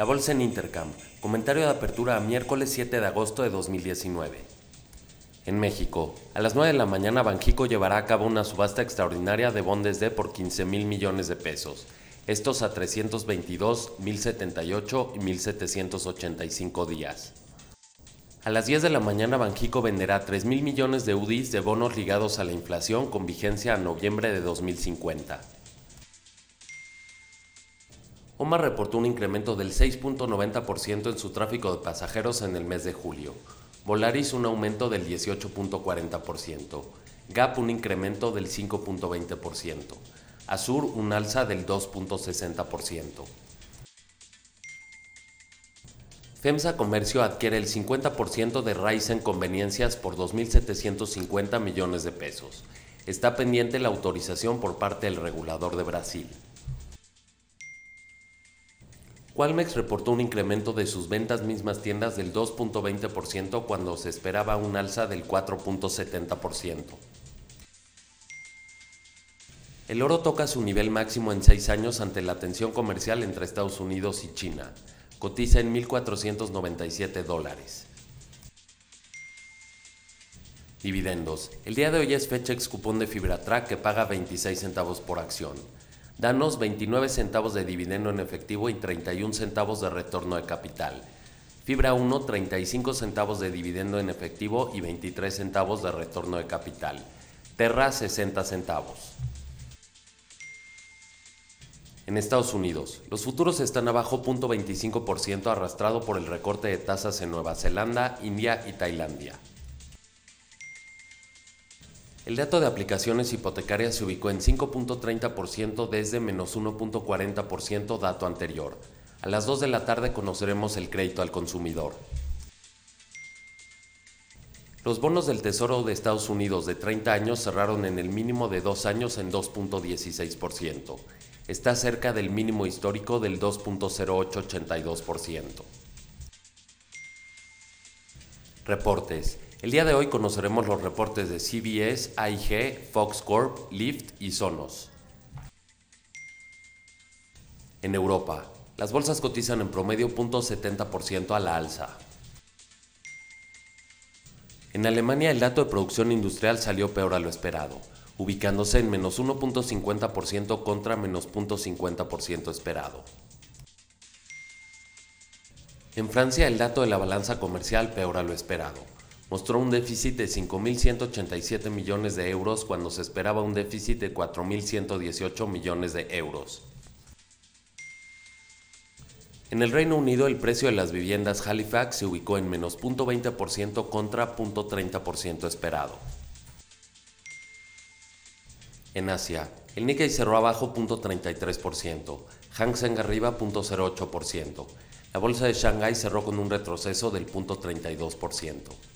La bolsa en Intercam. Comentario de apertura a miércoles 7 de agosto de 2019. En México, a las 9 de la mañana Banjico llevará a cabo una subasta extraordinaria de bondes de por 15 mil millones de pesos. Estos a 322, 1078 y 1785 días. A las 10 de la mañana Banjico venderá 3 mil millones de UDIs de bonos ligados a la inflación con vigencia a noviembre de 2050. OMA reportó un incremento del 6.90% en su tráfico de pasajeros en el mes de julio. Volaris un aumento del 18.40%. GAP un incremento del 5.20%. Azur un alza del 2.60%. FEMSA Comercio adquiere el 50% de Ryzen Conveniencias por 2.750 millones de pesos. Está pendiente la autorización por parte del regulador de Brasil. Qualmex reportó un incremento de sus ventas mismas tiendas del 2.20% cuando se esperaba un alza del 4.70%. El oro toca su nivel máximo en seis años ante la tensión comercial entre Estados Unidos y China. Cotiza en 1.497 dólares. Dividendos. El día de hoy es fecha ex cupón de Fibratrack que paga 26 centavos por acción. Danos 29 centavos de dividendo en efectivo y 31 centavos de retorno de capital. Fibra 1, 35 centavos de dividendo en efectivo y 23 centavos de retorno de capital. Terra, 60 centavos. En Estados Unidos, los futuros están abajo 0.25% arrastrado por el recorte de tasas en Nueva Zelanda, India y Tailandia. El dato de aplicaciones hipotecarias se ubicó en 5.30% desde menos 1.40% dato anterior. A las 2 de la tarde conoceremos el crédito al consumidor. Los bonos del Tesoro de Estados Unidos de 30 años cerraron en el mínimo de 2 años en 2.16%. Está cerca del mínimo histórico del 2.0882%. Reportes. El día de hoy conoceremos los reportes de CBS, AIG, Fox Corp, Lyft y Sonos. En Europa, las bolsas cotizan en promedio 0.70% a la alza. En Alemania el dato de producción industrial salió peor a lo esperado, ubicándose en menos 1.50% contra menos 0.50% esperado. En Francia el dato de la balanza comercial peor a lo esperado, mostró un déficit de 5.187 millones de euros cuando se esperaba un déficit de 4.118 millones de euros. En el Reino Unido el precio de las viviendas Halifax se ubicó en menos 0.20% contra 0.30% esperado. En Asia, el Nikkei cerró abajo 0.33%, Hang Seng arriba 0.08%. La bolsa de Shanghai cerró con un retroceso del 0.32%.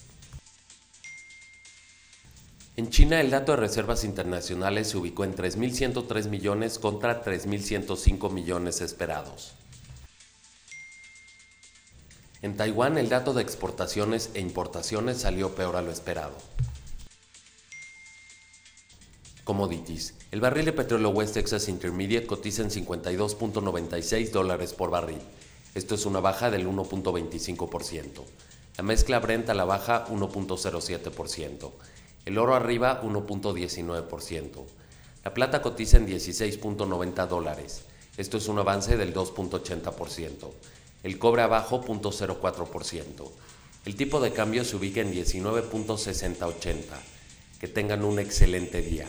En China el dato de reservas internacionales se ubicó en 3.103 millones contra 3.105 millones esperados. En Taiwán el dato de exportaciones e importaciones salió peor a lo esperado. Commodities. El barril de petróleo West Texas Intermediate cotiza en 52.96 dólares por barril. Esto es una baja del 1.25%. La mezcla Brent a la baja 1.07%. El oro arriba 1.19%. La plata cotiza en 16.90 dólares. Esto es un avance del 2.80%. El cobre abajo 0.04%. El tipo de cambio se ubica en 19.6080. Que tengan un excelente día.